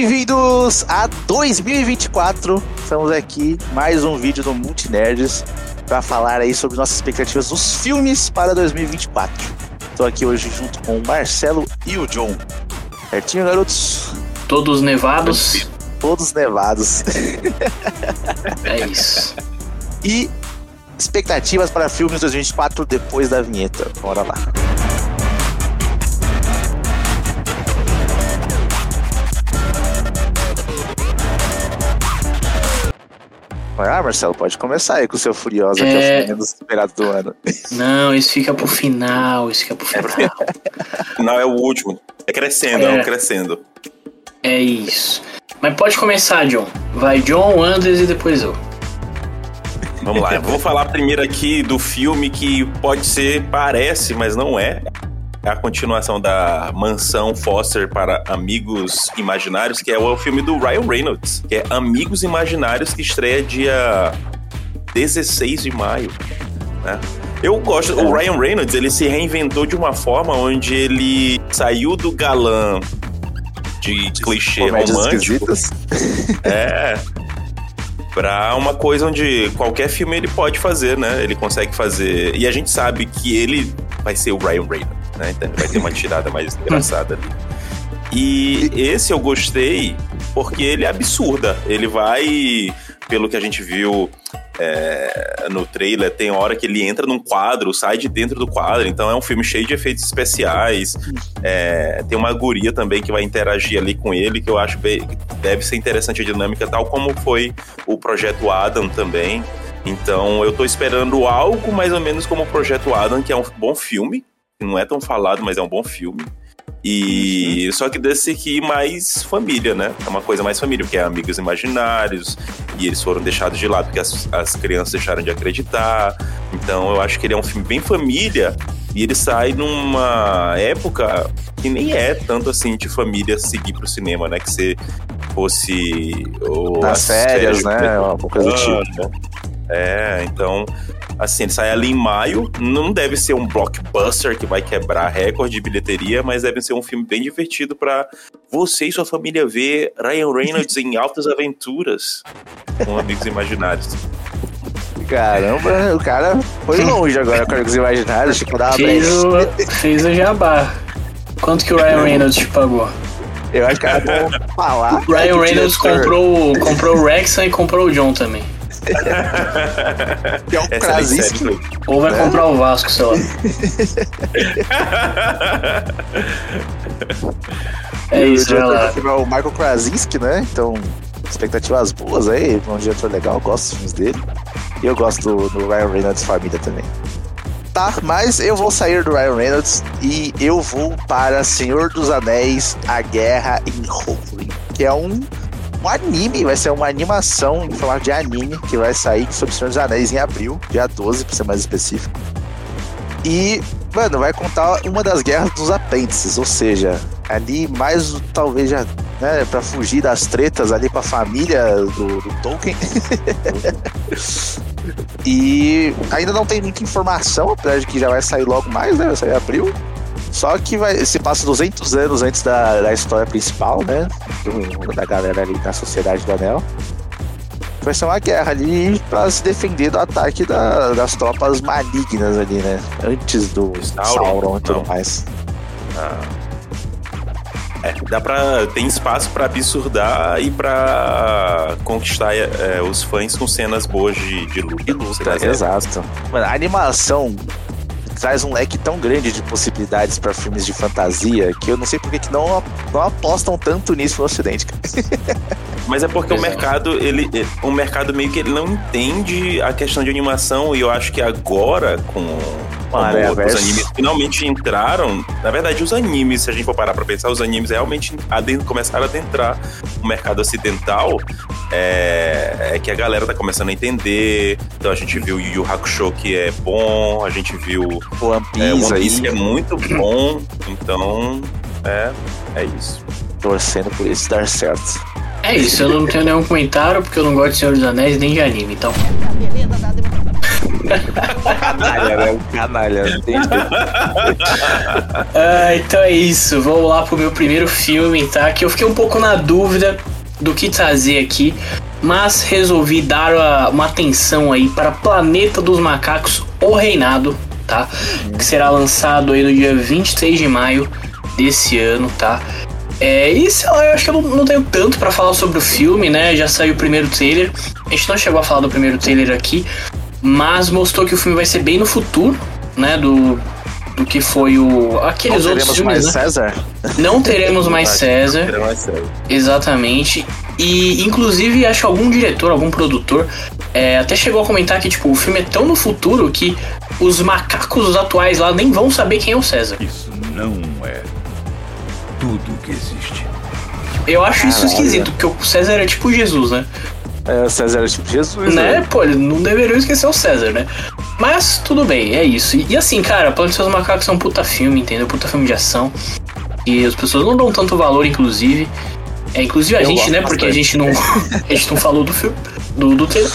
bem-vindos a 2024. Estamos aqui mais um vídeo do Multinerds para falar aí sobre nossas expectativas dos filmes para 2024. Estou aqui hoje junto com o Marcelo e o John. Certinho, garotos? Todos nevados. Todos nevados. É isso. e expectativas para filmes 2024 depois da vinheta. Bora lá. Ah, Marcelo, pode começar aí com o seu Furioso, que é o É. filme menos esperado do ano. Não, isso fica pro final, isso fica pro final. Não, é o último. É crescendo, É. é, crescendo. É isso. Mas pode começar, John. Vai John, Anders e depois eu. Vamos lá, eu vou falar primeiro aqui do filme que pode ser, parece, mas não é. É a continuação da Mansão Foster para Amigos Imaginários, que é o filme do Ryan Reynolds, que é Amigos Imaginários, que estreia dia 16 de maio. né? Eu gosto, o Ryan Reynolds, ele se reinventou de uma forma onde ele saiu do galã de clichê Comédias romântico. esquisitas. É. Pra uma coisa onde qualquer filme ele pode fazer, né? Ele consegue fazer. E a gente sabe que ele vai ser o Ryan Reynolds, né? Então vai ter uma tirada mais engraçada ali. E esse eu gostei porque ele é absurda. Ele vai, pelo que a gente viu é, no trailer, tem hora que ele entra num quadro, sai de dentro do quadro. Então é um filme cheio de efeitos especiais. É, tem uma guria também que vai interagir ali com ele, que eu acho que deve ser interessante a dinâmica, tal como foi o Projeto Adam também. Então eu tô esperando algo mais ou menos como o Projeto Adam, que é um bom filme. Não é tão falado, mas é um bom filme. E só que desse aqui mais família, né? É uma coisa mais família, porque é amigos imaginários, e eles foram deixados de lado porque as, as crianças deixaram de acreditar. Então eu acho que ele é um filme bem família, e ele sai numa época que nem é tanto assim de família seguir pro cinema, né? Que se fosse. o- Nas as férias, de né? Uma coisa do tipo. ano. É, então, assim, ele sai ali em maio. Não deve ser um blockbuster que vai quebrar recorde de bilheteria, mas deve ser um filme bem divertido pra você e sua família ver Ryan Reynolds em altas aventuras com amigos imaginários. Caramba, o cara foi longe agora com os imaginários, dá uma Fez o, fez o jabá. Quanto que o Ryan Reynolds te pagou? Eu acho que era bom falar. O Ryan o Reynolds comprou, comprou o Wrexham e comprou o John também. Que é o Essa é Krasinski. série. Ou vai comprar o Vasco, sei lá. É E isso, o vai diretor lá. é o Michael Krasinski, né? Então, expectativas boas aí. É um diretor legal, eu gosto dos filmes dele. E eu gosto do, do Ryan Reynolds família também. Tá, mas eu vou sair do Ryan Reynolds e eu vou para Senhor dos Anéis, A Guerra em Howling, que é um, um anime, vai ser uma animação em formato de anime que vai sair sobre o Senhor dos Anéis em abril, dia 12, pra ser mais específico. E, mano, vai contar uma das guerras dos apêndices, ou seja, ali mais talvez já, né, pra fugir das tretas ali com a família do, do Tolkien. e ainda não tem muita informação, apesar de que já vai sair logo mais, né? Vai sair em abril. Só que vai, se passa 200 anos antes da, da história principal, né? da galera ali da Sociedade do Anel. Vai ser uma guerra ali pra se defender do ataque da- das tropas malignas ali, né? Antes do Sauron? Sauron, e tudo Não. mais. É, dá pra. Tem espaço pra absurdar e pra conquistar é, os fãs com cenas boas de, de luta. E luta, exato. Mano, a animação traz um leque tão grande de possibilidades pra filmes de fantasia que eu não sei por que não, não apostam tanto nisso no ocidente. Mas é porque o Pois é. mercado, ele, ele- o mercado meio que ele não entende a questão de animação e eu acho que agora com os Verso. animes finalmente entraram, na verdade os animes, se a gente for parar pra pensar, os animes realmente aden- começaram a adentrar o mercado ocidental, é, é que a galera tá começando a entender. Então a gente viu Yu Yu Hakusho que é bom, a gente viu O One é, Piece One Piece é muito bom, então é, é isso. torcendo por isso dar certo. É isso, eu não tenho nenhum comentário porque eu não gosto de Senhor dos Anéis nem de anime, então. Canalha, né? Canalha. ah, então é isso. Vamos lá pro meu primeiro filme, tá? Que eu fiquei um pouco na dúvida do que trazer aqui, mas resolvi dar uma atenção aí para Planeta dos Macacos, O Reinado, tá? Que será lançado aí no dia 23 de maio desse ano, tá? É, e sei lá, eu acho que eu não, não tenho tanto para falar sobre o filme, né? Já saiu o primeiro trailer. A gente não chegou a falar do primeiro trailer aqui, mas mostrou que o filme vai ser bem no futuro, né? Do, do que foi o. aqueles não outros teremos filmes. mais né? César? Não teremos mais César. Não mais César. Exatamente. E inclusive acho que algum diretor, algum produtor, é, até chegou a comentar que tipo, o filme é tão no futuro que os macacos atuais lá nem vão saber quem é o César. Isso não é tudo que existe. Eu acho isso Caralho. esquisito, porque o César é tipo Jesus, né? É, César é tipo Jesus, né? né? Pô, não deveriam esquecer o César, né? Mas tudo bem, é isso. E, e assim, cara, Planeta dos Macacos é um puta filme, entendeu? Puta filme de ação. E as pessoas não dão tanto valor, inclusive. É, inclusive a Eu gente, né? Porque a gente não. a gente não falou do filme, do, do trailer.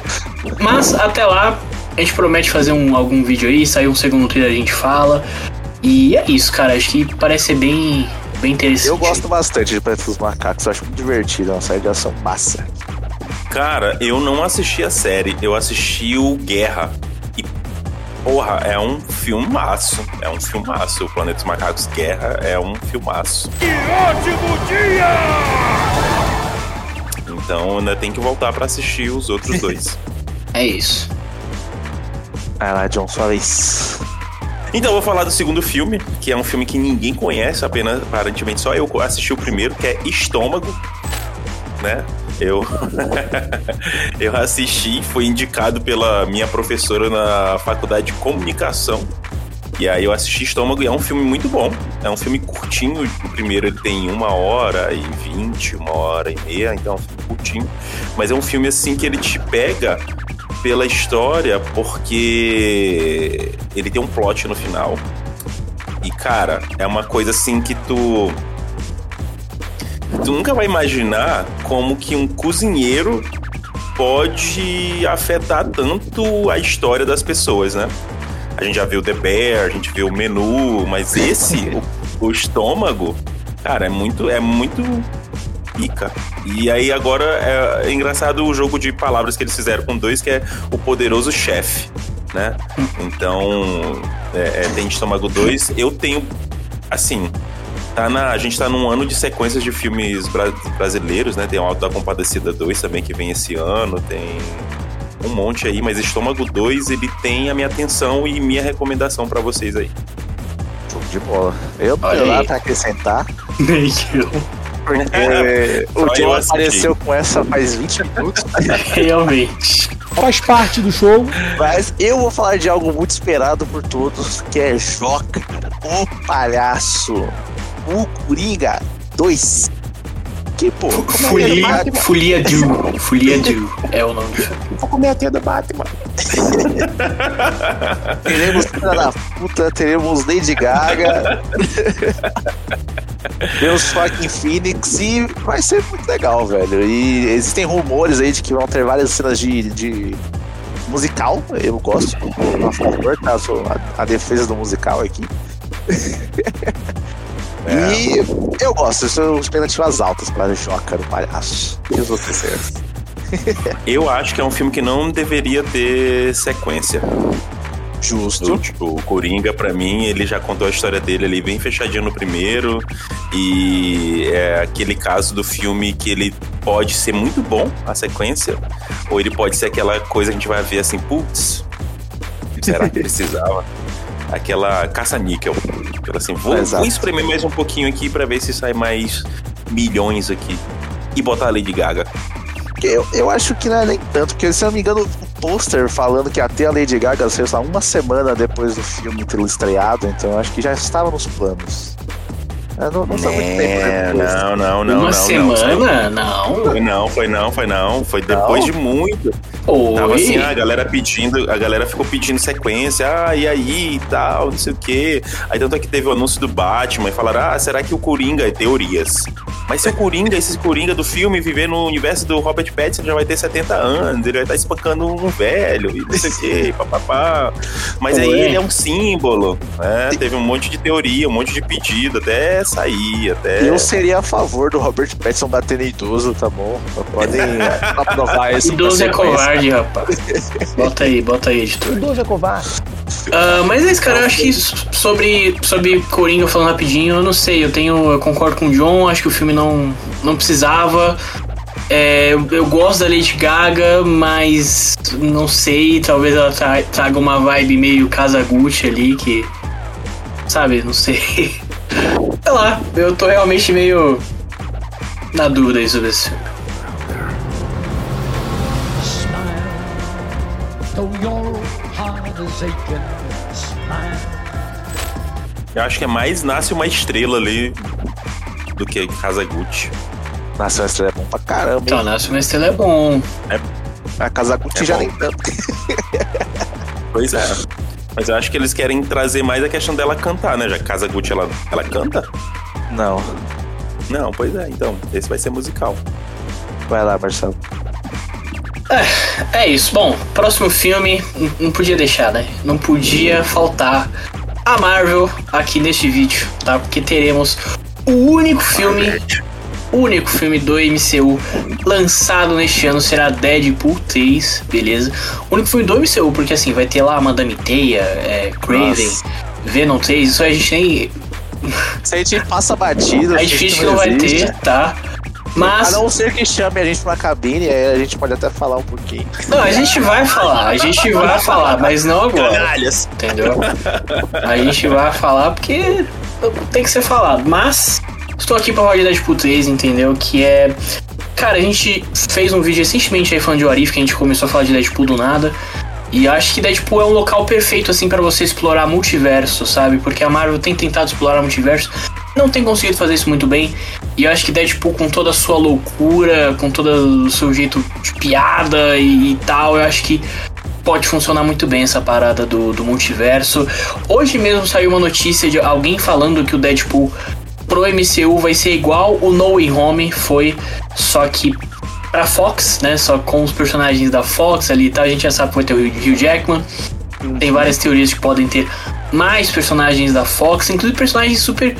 Mas até lá, a gente promete fazer um, algum vídeo aí, sair um segundo trailer a gente fala. E é isso, cara. Acho que parece ser bem, bem interessante. Eu gosto bastante de Planeta dos Macacos, acho muito divertido, é uma série de ação massa. Cara, eu não assisti a série, eu assisti o Guerra. E, porra, é um filmaço. É um filmaço. O Planeta dos Macacos Guerra é um filmaço. Que ótimo dia! Então ainda tem que voltar pra assistir os outros dois. É isso. Vai lá, John, sua vez. Então eu vou falar do segundo filme, que é um filme que ninguém conhece, apenas aparentemente só eu assisti o primeiro, que é Estômago, né? Eu eu assisti, foi indicado pela minha professora na faculdade de comunicação. E aí eu assisti Estômago e é um filme muito bom. É um filme curtinho. O primeiro ele tem uma hora e vinte, uma hora e meia, então é um filme curtinho. Mas é um filme assim que ele te pega pela história, porque ele tem um plot no final. E, cara, é uma coisa assim que tu. Tu nunca vai imaginar como que um cozinheiro pode afetar tanto a história das pessoas, né? A gente já viu The Bear, a gente viu o menu, mas esse, o, o estômago, cara, é muito, é muito pica. E aí agora é, é engraçado o jogo de palavras que eles fizeram com dois, que é o poderoso chefe, né? Então, é, é, tem Estômago 2. Eu tenho, assim, tá na, a gente tá num ano de sequências de filmes bra- brasileiros, né? Tem o Alto da Compadecida 2 também, que vem esse ano, tem um monte aí, mas Estômago 2, ele tem a minha atenção e minha recomendação pra vocês aí. Show de bola. Eu nada aí. pra acrescentar, Nem eu. porque Só o assisti. apareceu com essa faz 20 minutos, Realmente. Faz parte do show. mas eu vou falar de algo muito esperado por todos, que é Joca, o palhaço, o Coringa 2. Que, pô, que Folia, Folia Do. Folia Do é o nome. Vou comer a tia do Batman. teremos Filha da Puta, teremos Lady Gaga. teremos fucking Phoenix e vai ser muito legal, velho. E existem rumores aí de que vão ter várias cenas de, de musical. Eu gosto, a favor, tá? Sou a, a defesa do musical aqui. E eu gosto, eu sou expectativas altas para Joca do palhaço. E os outros. Eu acho que é um filme que não deveria ter sequência. Justo. O, tipo, o Coringa, pra mim, ele já contou a história dele ali bem fechadinho no primeiro. E é aquele caso do filme que ele pode ser muito bom, a sequência, ou ele pode ser aquela coisa que a gente vai ver assim, putz, será que precisava? Aquela caça-níquel. Assim, vou, Exato. vou espremer mais um pouquinho aqui pra ver se sai mais milhões aqui. E botar a Lady Gaga. Eu, eu acho que não é nem tanto, porque se eu não me engano, o pôster falando que até a Lady Gaga saiu só uma semana depois do filme ter estreado, então eu acho que já estava nos planos. Não, não tempo É, depois. não, não, não, Uma não, semana? Não, Não. foi não, foi não, foi não. Foi depois Não? de muito. Oi. Tava assim, a galera pedindo, a galera ficou pedindo sequência, ah, e aí e tal, não sei o quê. Aí tanto é que teve o anúncio do Batman e falaram, ah, será que o Coringa, teorias. Mas se o Coringa, esse Coringa do filme, viver no universo do Robert Pattinson, já vai ter 70 anos, ele vai estar espancando um velho, e não sei o quê, papapá. Mas aí Ué. ele é um símbolo, né? Teve um monte de teoria, um monte de pedido, até sair, até... Eu seria a favor do Robert Pattinson bater em idoso, tá bom? Podem aprovar esse Idoso é covarde, rapaz. Bota aí, bota aí, editor. Idoso é covarde. Ah, mas é isso, cara. Eu acho que sobre, sobre Coringa, falando rapidinho, eu não sei. Eu tenho. Eu concordo com o John. Acho que o filme não, não precisava. É, eu, eu gosto da Lady Gaga, mas não sei. Talvez ela tra- traga uma vibe meio Kazaguchi ali, que. Sabe? Não sei. Sei lá. Eu tô realmente meio. Na dúvida aí sobre esse filme. Eu acho que é mais nasce uma estrela ali do que Kazaguchi. Nossa, essa é bom pra caramba, hein? Então, Nasce uma estrela é bom. A Kazaguchi É já bom. nem tanto. Pois é. Mas eu acho que eles querem trazer mais a questão dela cantar, né? Já que Kazaguchi, ela, ela canta? Não. Não, pois é. Então, esse vai ser musical. Vai lá, Marcelo. É isso. Bom, próximo filme, não podia deixar, né? Não podia faltar a Marvel aqui neste vídeo, tá? Porque teremos o único filme, o único filme do MCU lançado neste ano será Deadpool 3, beleza? O único filme do MCU, porque assim, vai ter lá Madame Teia, é, Craven, Nossa. Venom 3, isso a gente nem. Se a gente passa batido, É difícil que não vai existe. ter, tá? A Mas. não ser que chame a gente pra cabine, aí a gente pode até falar um pouquinho. Não, a gente vai falar, a gente vai falar, mas não agora. Canalhas! entendeu? A gente vai falar porque tem que ser falado. Mas estou aqui pra falar de Deadpool 3, entendeu? Que é. Cara, a gente fez um vídeo recentemente aí falando de Warif, que a gente começou a falar de Deadpool do nada. E acho que Deadpool é um local perfeito, assim, pra você explorar multiverso, sabe? Porque a Marvel tem tentado explorar multiverso, não tem conseguido fazer isso muito bem. E acho que Deadpool, com toda a sua loucura, com todo o seu jeito de piada e, e tal, eu acho que pode funcionar muito bem essa parada do, do multiverso. Hoje mesmo saiu uma notícia de alguém falando que o Deadpool pro MCU vai ser igual o No Way Home foi, só que pra Fox, né? Só com os personagens da Fox ali e tal. A gente já sabe que vai ter o Hugh Jackman. Tem várias teorias que podem ter mais personagens da Fox, inclusive personagens super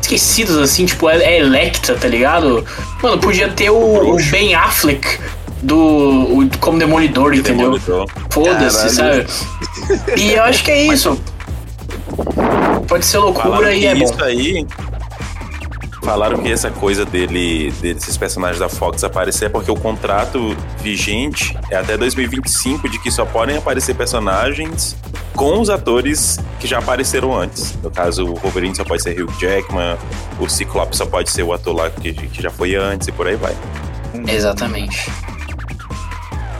esquecidos, assim, tipo, é é Electra, tá ligado? Mano, podia ter o. Ben Affleck do, o- como Demolidor, entendeu? Demolidor. Foda-se, sabe? E eu acho que é isso. Pode ser loucura Falaram e que é bom. isso aí. Falaram que essa coisa dele, desses personagens da Fox aparecer é porque o contrato vigente é até 2025 de que só podem aparecer personagens com os atores que já apareceram antes. No caso, o Wolverine só pode ser Hugh Jackman, o Ciclope só pode ser o ator lá que, que já foi antes e por aí vai. Exatamente.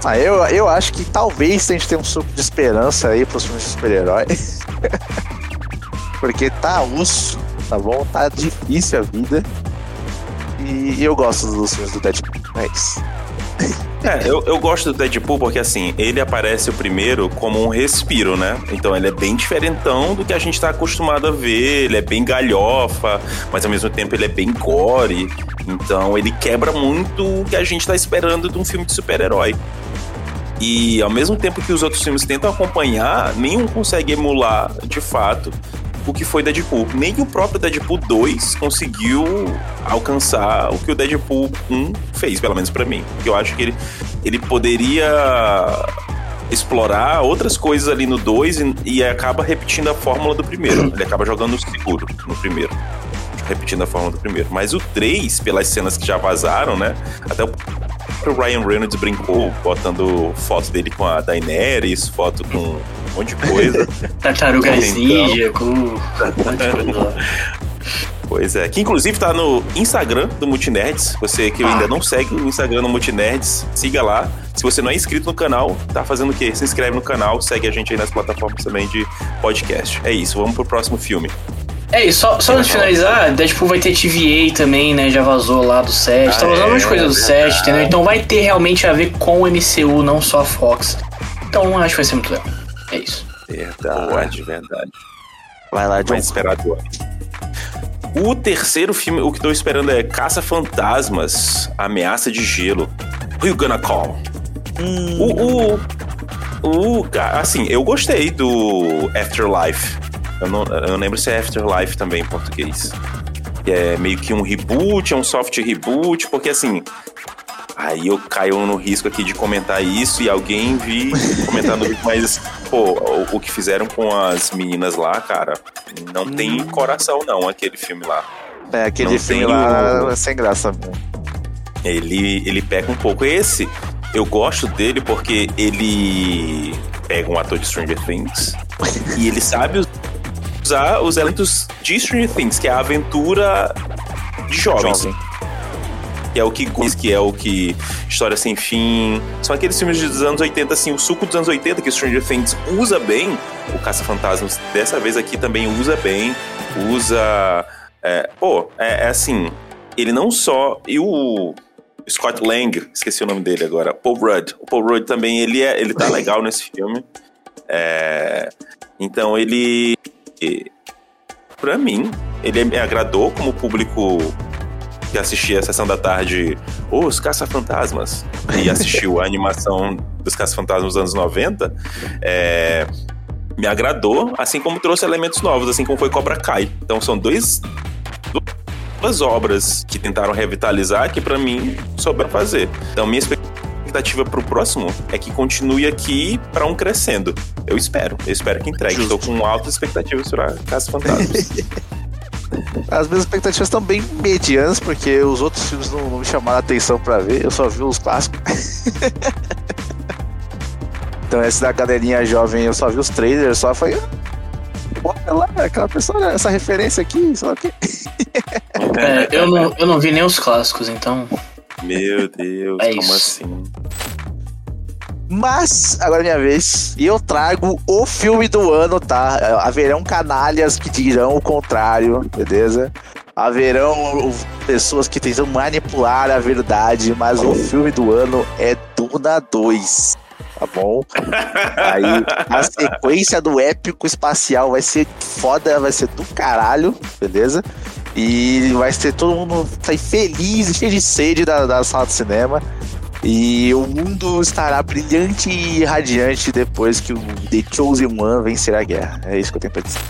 Ah, eu, eu acho que talvez a gente tenha um suco de esperança aí pros filmes de super-herói. Porque tá osso, tá bom? Tá difícil a vida. E eu gosto dos filmes do Deadpool. É isso. É, eu, eu gosto do Deadpool porque, assim, ele aparece o primeiro como um respiro, né? Então ele é bem diferentão do que a gente tá acostumado a ver. Ele é bem galhofa, mas ao mesmo tempo ele é bem gore. Então ele quebra muito o que a gente tá esperando de um filme de super-herói. E ao mesmo tempo que os outros filmes tentam acompanhar, nenhum consegue emular, de fato, o que foi Deadpool. Nem o próprio Deadpool 2 conseguiu alcançar o que o Deadpool 1 fez, pelo menos pra mim. Eu acho que ele, ele poderia explorar outras coisas ali no 2 e, e acaba repetindo a fórmula do primeiro. Ele acaba jogando seguro no primeiro. Repetindo a fórmula do primeiro. Mas o 3, pelas cenas que já vazaram, né? Até o próprio Ryan Reynolds brincou, botando foto dele com a Daenerys, foto com um monte de coisa. Tartarugas Então. Ninja, com. Pois é, que inclusive tá no Instagram do Multinerds. Você que Ah. ainda não segue o Instagram do Multinerds, siga lá. Se você não é inscrito no canal, tá fazendo o quê? Se inscreve no canal, segue a gente aí nas plataformas também de podcast. É isso, vamos pro próximo filme. É isso, só, só antes de finalizar, Deadpool vai ter TVA também, né? Já vazou lá do set. Ah, tá vazando é, um monte de coisa do verdade. set, entendeu? Então vai ter realmente a ver com o MCU, não só a Fox. Então acho que vai ser muito legal. É isso. Verdade, verdade. Vai lá, John. Mais esperado. O terceiro filme, o que tô esperando é Caça Fantasmas, Ameaça de Gelo. Who you gonna call? O, o, o, assim, eu gostei do Afterlife. Eu não, eu não lembro se é Afterlife também em português. É meio que um reboot, é um soft reboot, porque assim. Aí eu caio no risco aqui de comentar isso e alguém vir comentar no vídeo, mas, pô, o, o que fizeram com as meninas lá, cara, não tem coração não, aquele filme lá. É, aquele Não filme lá o- é sem graça mesmo. Ele, ele peca um pouco. Esse, eu gosto dele porque ele pega um ator de Stranger Things e ele sabe usar os elementos de Stranger Things, que é a aventura de jovens. Jovem. Que é o que que é o que História Sem Fim. São aqueles filmes dos anos 80, assim, o suco dos anos 80 que Stranger Things usa bem. O Caça-Fantasmas, dessa vez aqui, também usa bem. Usa. é, pô, é, é assim. Ele não só. E o. Scott Lang, esqueci o nome dele agora. Paul Rudd. O Paul Rudd também, ele, é, ele tá legal nesse filme. É, então ele. Pra mim, ele me agradou como público que assistia a sessão da tarde Os Caça-Fantasmas e assistiu a animação dos Caça-Fantasmas dos anos 90, é, me agradou, assim como trouxe elementos novos, assim como foi Cobra Kai. Então são dois duas obras que tentaram revitalizar que pra mim souberam fazer. Então minha expectativa pro próximo é que continue aqui pra um crescendo. Eu espero, eu espero que entregue. Estou com altas expectativas para Caça-Fantasmas. As minhas expectativas estão bem medianas, porque os outros filmes não, não me chamaram a atenção pra ver, eu só vi os clássicos. então esse da galerinha jovem, eu só vi os trailers, só foi. Olha lá, aquela pessoa, essa referência aqui, sei lá o quê. É, eu, não, eu não vi nem os clássicos, então. Meu Deus, É como isso. assim? Mas, agora é minha vez, e eu trago o filme do ano, tá? Haverão canalhas que dirão o contrário, beleza? Haverão pessoas que tentam manipular a verdade, mas o filme do ano é Duna 2, tá bom? Aí a sequência do épico espacial vai ser foda, vai ser do caralho, beleza? E vai ser todo mundo sair feliz e cheio de sede da, da sala de cinema. E o mundo estará brilhante e radiante depois que o The Chosen One vencer a guerra. É isso que eu tenho pra dizer.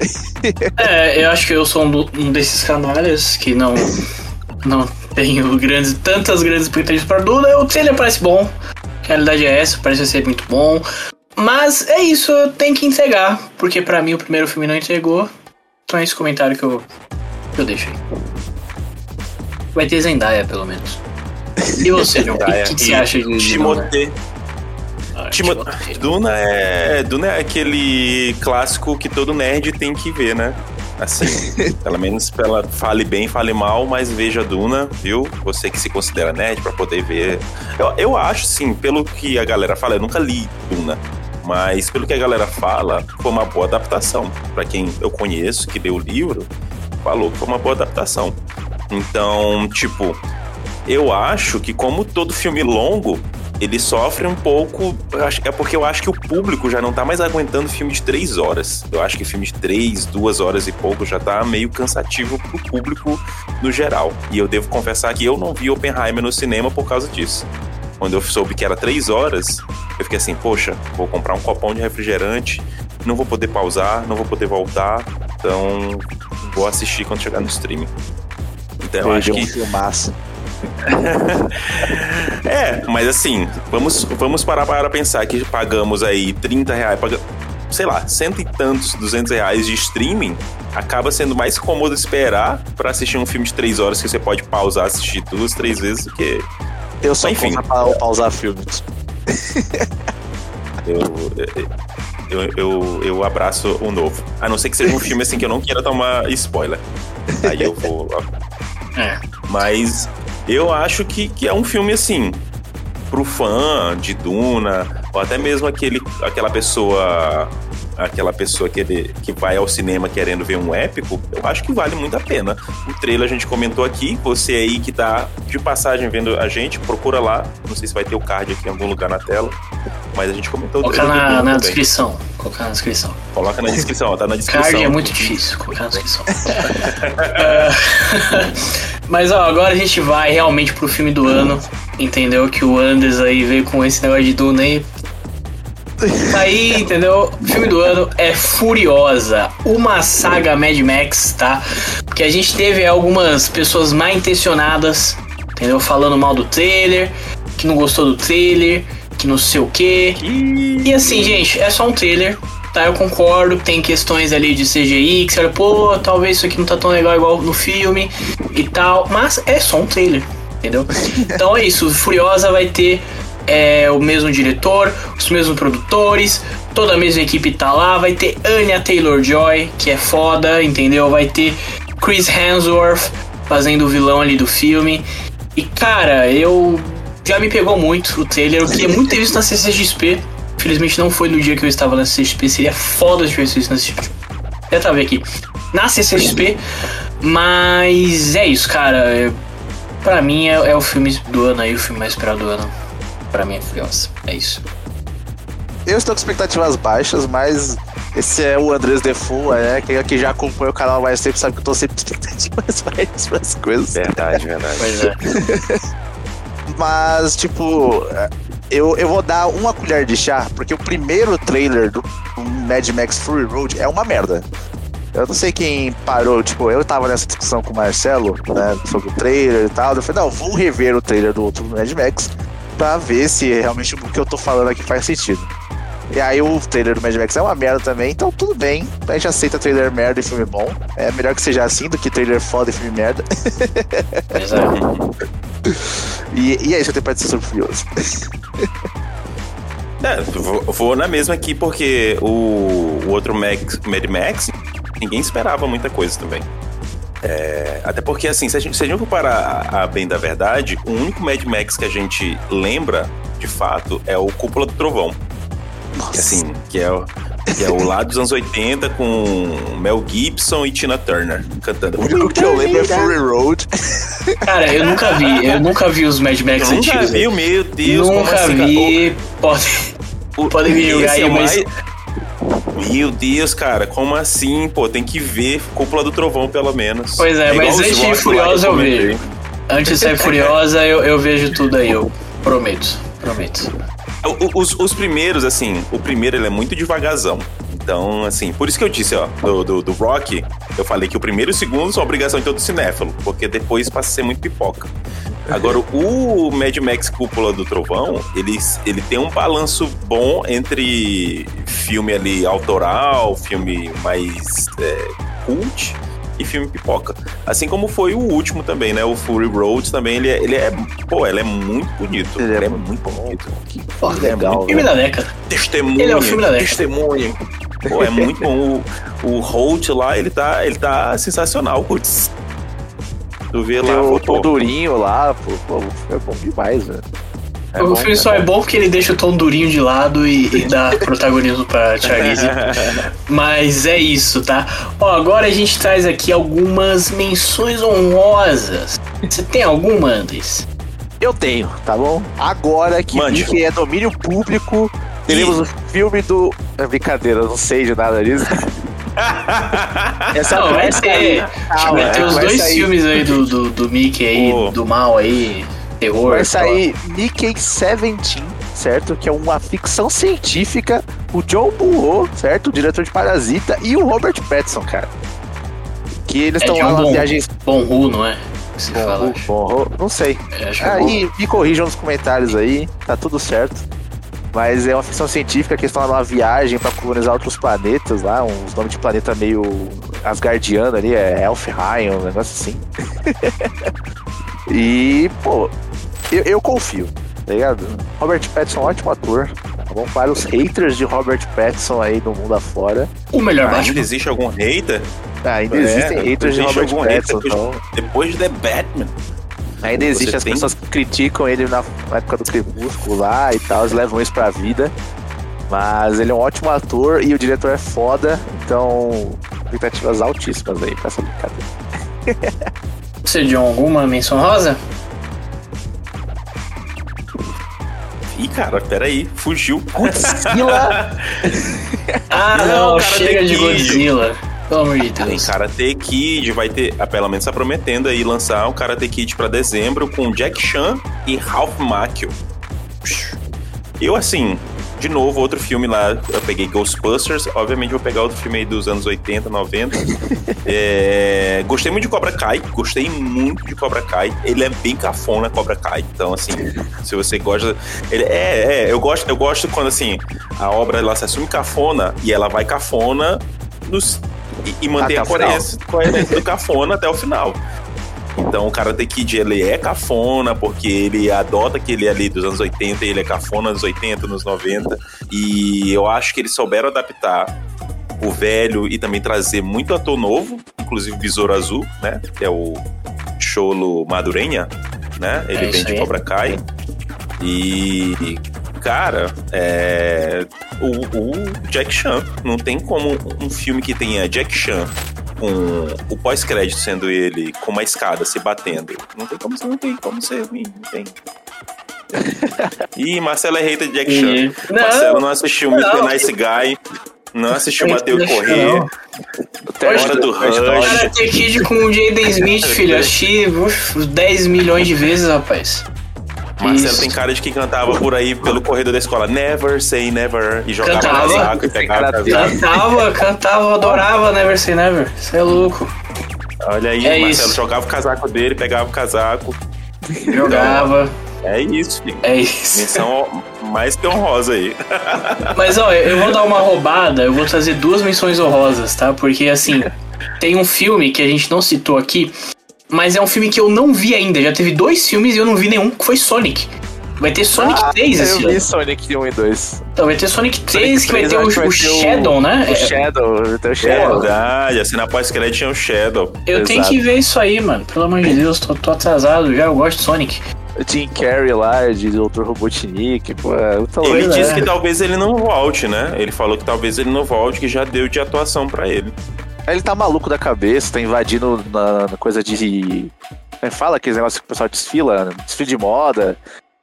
É, eu acho que eu sou um, desses canalhas que não, não tenho grandes, tantas grandes expectativas para Duna. O trailer parece bom, a realidade é essa, parece ser muito bom. Mas é isso, tem que entregar, porque pra mim o primeiro filme não entregou. Então é esse comentário que eu, que eu deixo aí. Vai ter Zendaya, pelo menos. E você, John? O que, que, você acha de? Timothée. Ah, Timo-. Duna é. Duna é aquele clássico que todo nerd tem que ver, né? Assim, pelo menos pela fale bem, fale mal, mas veja Duna, viu? Você que se considera nerd pra poder ver. Eu, eu acho, sim, pelo que a galera fala, eu nunca li Duna, mas pelo que a galera fala, foi uma boa adaptação. Pra quem eu conheço, que leu o livro, falou que foi uma boa adaptação. Então, tipo, eu acho que como todo filme longo, ele sofre um pouco. É porque eu acho que o público já não tá mais aguentando filme de três horas. Eu acho que filme de três, duas horas e pouco já tá meio cansativo pro público no geral. E eu devo confessar que eu não vi Oppenheimer no cinema por causa disso. Quando eu soube que era três horas, eu fiquei assim, poxa, vou comprar um copão de refrigerante, não vou poder pausar, não vou poder voltar, então vou assistir quando chegar no streaming. Então eu acho Veja um que filmaço. é, mas assim, vamos, vamos parar para pensar que pagamos aí 30 reais, paga, sei lá, cento e tantos, 200 reais de streaming, acaba sendo mais cômodo esperar para assistir um filme de três horas que você pode pausar, assistir duas, três vezes do que Eu sou Enfim. pa- pausar filmes. eu, eu, eu, eu abraço o novo. A não ser que seja um filme assim que eu não queira tomar spoiler. Aí eu vou. É. Mas eu acho que, que é um filme assim, pro fã de Duna, ou até mesmo aquele, aquela pessoa aquela pessoa que, ele, que vai ao cinema querendo ver um épico, eu acho que vale muito a pena. O trailer a gente comentou aqui, você aí que tá de passagem vendo a gente, procura lá. Não sei se vai ter o card aqui em algum lugar na tela, mas a gente comentou do na, na descrição. Colocar na descrição. Coloca na descrição, tá na descrição. Card é muito difícil colocar na descrição. Mas ó, agora a gente vai realmente pro filme do ano. Entendeu? Que o Anders aí veio com esse negócio de Duna aí. Aí, entendeu? O filme do ano é Furiosa, uma saga Mad Max, tá? Porque a gente teve algumas pessoas mal intencionadas, entendeu? Falando mal do trailer, que não gostou do trailer, que não sei o quê. E assim, gente, é só um trailer, tá? Eu concordo tem questões ali de CGI, que você olha, pô, talvez isso aqui não tá tão legal igual no filme e tal, mas é só um trailer, entendeu? Então é isso, Furiosa vai ter é, o mesmo diretor, os mesmos produtores, toda a mesma equipe tá lá, vai ter Anya Taylor-Joy, que é foda, entendeu? Vai ter Chris Hemsworth fazendo o vilão ali do filme. E cara, eu já me pegou muito o trailer, eu queria muito ter visto na CCXP. Infelizmente não foi no dia que eu estava na CCXP, seria foda se tivesse visto na CCXP. Até tava aqui. Na CCXP, mas é isso, cara. É- Pra mim é, é o filme do ano aí, o filme mais esperado do ano. Pra mim é Furiosa. É isso. Eu estou com expectativas baixas, mas esse é o Andrés Defoe, é, que, que já acompanha o canal mais tempo, sabe que eu tô sempre com expectativas baixas para as coisas. Verdade, verdade. Pois é. Mas, tipo, eu, eu vou dar uma colher de chá, porque o primeiro trailer do Mad Max Fury Road é uma merda. Eu não sei quem parou, tipo, eu tava nessa discussão com o Marcelo, né, sobre o trailer e tal. Eu falei, não, vou rever o trailer do outro Mad Max pra ver se realmente o que eu tô falando aqui faz sentido. E aí o trailer do Mad Max é uma merda também, então tudo bem. A gente aceita trailer merda e filme bom. É melhor que seja assim do que trailer foda e filme merda. É. E, e é isso que eu tenho pra dizer sobre Furioso. É, vou, vou na mesma aqui porque o, o outro Max, Mad Max, ninguém esperava muita coisa também. É, até porque, assim, se a gente, se a gente for parar a, a bem da verdade, o único Mad Max que a gente lembra, de fato, é o Cúpula do Trovão. Que, assim, que é, o- que é o lá dos anos 80 com Mel Gibson e Tina Turner cantando. O único que eu lembro é Fury Road. Cara, eu nunca vi, eu nunca vi os Mad Max Eu nunca antigos. viu, meu Deus, como nunca assim, vi. Pode, O- podem me julgar aí, é mas. mais- Meu Deus, cara, como assim? Pô, tem que ver Cúpula do Trovão, pelo menos. Pois é, mas igual os antes de Furiosa eu vejo. Antes de sair Furiosa, eu, eu vejo tudo aí, eu prometo. Prometo. Os, os primeiros, assim, o primeiro ele é muito devagarzão. Então, assim, por isso que eu disse, ó, do, do, do Rock, eu falei que o primeiro e o segundo são obrigação de todo cinéfilo, porque depois passa a ser muito pipoca. Agora, o Mad Max Cúpula do Trovão, ele, ele tem um balanço bom entre filme ali autoral, filme mais é, cult e filme pipoca. Assim como foi o último também, né? O Fury Road também, ele é, ele é pô, ele é muito bonito. Ele é muito, muito bonito. Que Pô, legal. Filme velho. da década. Testemunha. Ele é o filme da década. Testemunha. Pô, é muito bom. O, o Holt lá, ele tá, ele tá sensacional, putz. Tu vê Tem lá, o pô, Tom Durinho lá, pô, pô, é bom demais, velho. É o bom, filme só é bom porque ele deixa o tom durinho de lado e, e dá protagonismo pra Charlize. Mas é isso, tá? Ó, agora a gente traz aqui algumas menções honrosas. Você tem alguma, Andres? Eu tenho, tá bom? Agora que Mande. Mickey é domínio público, teremos o filme do. É brincadeira, eu não sei de nada disso. Essa Não, vai sair. ter. Calma, vai ter os vai dois sair- filmes aí do, do, do Mickey aí, Pô. do mal aí, terror. Vai sair Mickey 17, certo? Que é uma ficção científica. O John Burrow, certo? O diretor de Parasita. E o Robert Pattinson, cara. Que eles É estão de lá nas bom, viagens. bom Ru, não é? Fala. Bom, não sei. É, é. Aí me corrijam nos comentários aí, tá tudo certo. Mas é uma ficção científica que eles estão numa viagem pra colonizar outros planetas lá, uns nomes de planeta meio Asgardiano ali, é Elfheim, um negócio assim. e, pô, eu, eu confio, tá ligado? Robert Pattinson, ótimo ator. Tá bom? Para os haters de Robert Pattinson aí no mundo afora. O melhor Ainda Batman. existe algum hater? Ah, ainda É, existem haters de existe Robert algum hater Pattinson, depois- então. Depois de The Batman. Ainda Você existe as tem- pessoas que criticam ele na época do Crepúsculo lá e tal, eles levam isso pra vida. Mas ele é um ótimo ator e o diretor é foda, então expectativas altíssimas aí pra essa brincadeira. Você, John, alguma menção rosa? Ih, cara, peraí, fugiu. Godzilla! Ah, Não, não, cara, chega de que- Godzilla. Pelo amor de Tem. Karate Kid, vai ter, ah, pelo menos tá prometendo aí lançar o Karate Kid pra dezembro com Jack Chan e Ralph Macchio. Eu, assim, de novo, outro filme lá, eu peguei Ghostbusters, obviamente vou pegar outro filme aí dos anos 80, 90. É, gostei muito de Cobra Kai, gostei muito de Cobra Kai. Ele é bem cafona, Cobra Kai. Então, assim, se você gosta. Ele, é, é, eu gosto, eu gosto quando assim, a obra ela se assume cafona e ela vai cafona nos, e, e mantém Até a coerência, coerência do cafona até o final. Então o Karate Kid ele é cafona, porque ele adota aquele ali dos anos 80, ele é cafona nos 80, nos 90. E eu acho que eles souberam adaptar o velho e também trazer muito ator novo, inclusive Besouro Azul, né? Que é o Cholo Madurenha, né? Ele É vem de. Cobra Kai. E, cara, é, o, o Jack Chan. Não tem como um filme que tenha Jack Chan com o pós-crédito sendo ele com uma escada se batendo. Não tem como, não tem como ser ruim, não tem. Ih, Marcelo é hater de Jack Chan. E- Não, Marcelo não assistiu não. Mr. Nice Guy. Não assistiu Bateu e. Correr. Hora do Rush. Kid com o Jaden Smith, filho. Uns 10 milhões de vezes, rapaz. Marcelo Isso. tem cara de que cantava por aí pelo corredor da escola Never Say Never e jogava Cantava. casaco e pegava. Cantava, cantava, adorava Never Say Never. Você é louco. Olha aí, É Marcelo isso. jogava o casaco dele, pegava o casaco. Jogava. É isso, filho. É isso. Menção mais que honrosa aí. Mas ó, eu vou dar uma roubada, eu vou trazer duas menções honrosas, tá? Porque assim, tem um filme que a gente não citou aqui, mas é um filme que eu não vi ainda. Já teve dois filmes e eu não vi nenhum, que foi Sonic. Vai ter Sonic 3 esse Ah, Eu vi ano. Sonic 1 e 2. Então vai ter Sonic 3, que vai 3 ter o, vai o ter o- Shadow, né? O Shadow, vai ter o Shadow. Verdade, assim na pós-crédito tinha o Shadow. Eu tenho Exato. que ver isso aí, mano. Pelo amor de Deus, tô, tô atrasado já, eu gosto de Sonic. O Jim Carrey lá, de Dr. Robotnik, pô, é muito Ele disse é. que talvez ele não volte, né? Ele falou que talvez ele não volte, que já deu de atuação pra ele. Ele tá maluco da cabeça, tá invadindo na, na coisa de. É fala aqueles negócios que o pessoal desfila, desfile de moda.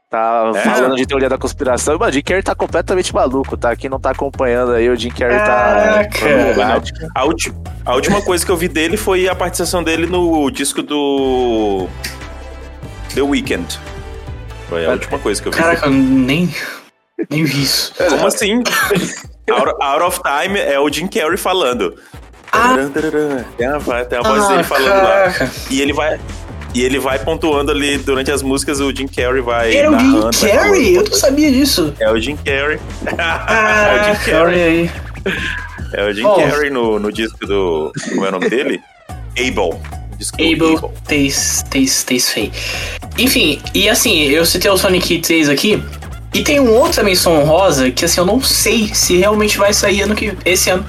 Tá É. falando de teoria da conspiração. Mano, o Jim Carrey tá completamente maluco, tá? Quem não tá acompanhando aí, o Jim Carrey Caraca. tá. A, ulti- a última coisa que eu vi dele foi a participação dele no disco do The Weeknd. Foi a última coisa que eu vi. Caraca, nem, nem vi isso. Como assim? Out, Out of Time é o Jim Carrey falando. Ah. Tem a, tem a voz Ah, dele falando lá. E ele vai. E ele vai pontuando ali durante as músicas, o Jim Carrey vai. Era o Jim Carrey? Eu não sabia disso. É o Jim Carrey. é o Ah, Jim Carrey. aí. É o Jim Bom. Carrey no, no disco do. Como é o nome dele? Able. Disco do Able Taste, Taste, Taste. Enfim, e assim, eu citei o Sonic 3 aqui. E tem um outra menção honrosa que assim, eu não sei se realmente vai sair ano que, esse ano.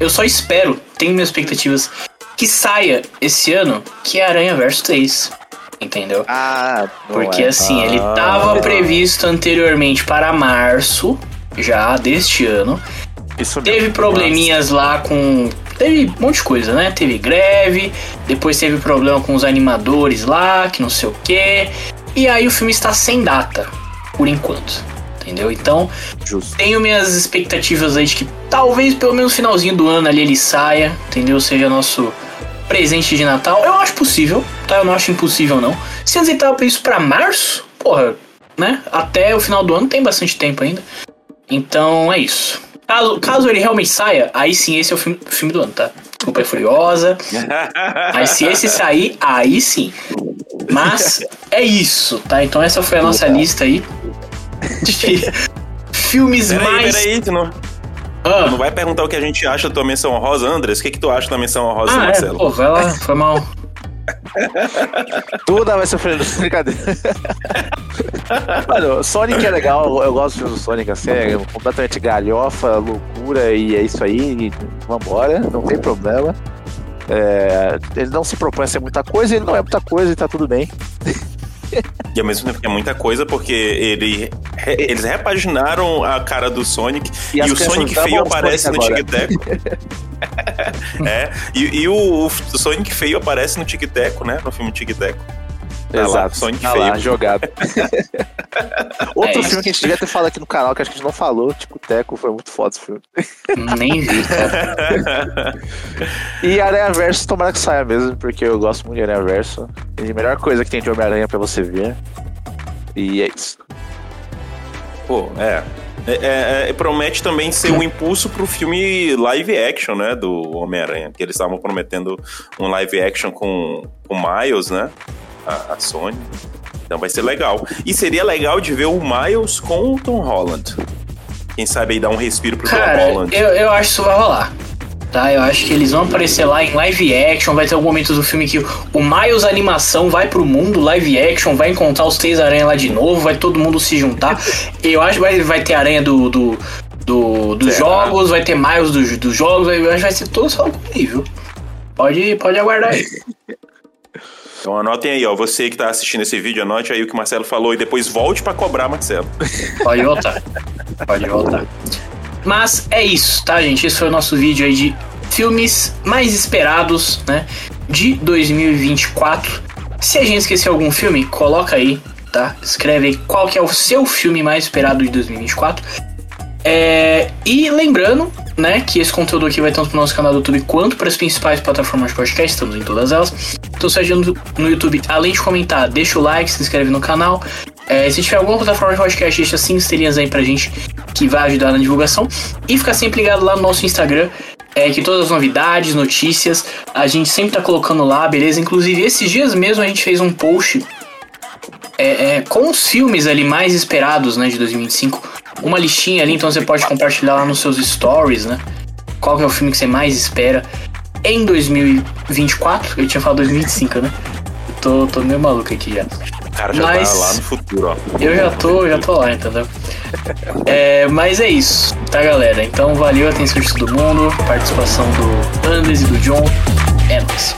Eu só espero, tenho minhas expectativas, que saia esse ano, que é Aranha Verso 3. Entendeu? Ah, Porque é. assim, ele Ah. estava previsto anteriormente para março, já deste ano. Isso mesmo. Teve probleminhas lá com. Teve um monte de coisa, né? Teve greve, depois teve problema com os animadores lá, que não sei o quê. E aí o filme está sem data, por enquanto. Entendeu? Então, Justo. tenho minhas expectativas aí de que talvez pelo menos no finalzinho do ano ali ele saia, entendeu? Seja nosso presente de Natal. Eu acho possível, tá? Eu não acho impossível, não. Se antes ele tava previsto pra março, porra, né? Até o final do ano tem bastante tempo ainda. Então é isso. Caso, caso ele realmente saia, aí sim esse é o filme, filme do ano, tá? Desculpa, é Furiosa. Mas se esse sair, aí sim. Mas é isso, tá? Então essa foi a nossa lista aí de filmes Peraí, mais. peraí, tu não, Ah, tu não vai perguntar o que a gente acha da tua menção honrosa, Andres? O que, que tu acha da menção honrosa do ah é, Marcelo? pô, vai lá, foi mal. Tudo vai sofrendo. Brincadeira. Mano, Sonic é legal, eu gosto do Sonic, assim, é completamente galhofa, loucura, e é isso aí, e vambora, não tem problema. É, ele não se propõe a ser muita coisa, ele não é muita coisa e tá tudo bem. E ao mesmo tempo que é muita coisa, porque ele, re- eles repaginaram a cara do Sonic E e, o Sonic feio Sonic aparece no. Tic Teco. é, e, e o, o Sonic feio aparece no Tic Teco, né? No filme Tic Teco. Tá lá, Exato. Sonic tá feio. lá, jogado. Outro É, filme que a gente devia ter falado aqui no canal, que acho que a gente não falou, tipo, Teco, foi muito foda esse filme. Nem vi, cara. E Aranha Verso, tomara que saia mesmo, porque eu gosto muito de Aranha Verso. É a melhor coisa que tem de Homem-Aranha pra você ver. E é isso. Pô, é. É, é, é, promete também ser um impulso pro filme live action, né? Do Homem-Aranha. Que eles estavam prometendo um live action com o Miles, né? A, a Sony. Então vai ser legal. E seria legal de ver o Miles com o Tom Holland. Quem sabe aí dar um respiro pro Cara, Tom Holland. eu, eu acho que isso vai rolar. Tá, eu acho que eles vão aparecer lá em live action. Vai ter algum momento do filme que o Miles animação vai pro mundo live action, vai encontrar os três aranha lá de novo, vai todo mundo se juntar. Eu acho que vai, vai ter aranha do, do, do- dos jogos, vai ter Miles dos, dos jogos, eu acho que vai ser todo só aí, viu? Pode, pode aguardar aí. Então anotem aí, ó. Você que tá assistindo esse vídeo, anote aí o que o Marcelo falou e depois volte pra cobrar, Marcelo. Pode voltar. Pode voltar. Mas é isso, tá, gente? Esse foi o nosso vídeo aí de filmes mais esperados, né? De 2024. Se a gente esqueceu algum filme, coloca aí, tá? Escreve aí qual que é o seu filme mais esperado de 2024. É, e lembrando, né, que esse conteúdo aqui vai tanto pro nosso canal do YouTube quanto para as principais plataformas de podcast, estamos em todas elas. Então, se você no, no YouTube, além de comentar, deixa o like, se inscreve no canal. É, se tiver alguma plataforma de podcast, deixa 5 estrelinhas aí pra gente, que vai ajudar na divulgação. E fica sempre ligado lá no nosso Instagram, é, que todas as novidades, notícias, a gente sempre tá colocando lá, beleza? Inclusive, esses dias mesmo a gente fez um post é, é, com os filmes ali mais esperados, né, de 2025. Uma listinha ali, então você pode compartilhar lá nos seus stories, né? Qual é o filme que você mais espera em 2024? Eu tinha falado 2025, né? Eu tô, tô meio maluco aqui já. Cara já Mas- tá lá no futuro, ó. Eu já tô, já tô lá, entendeu? É, mas é isso, tá, galera? Então valeu a atenção de todo mundo, participação do Anders e do John. É nóis.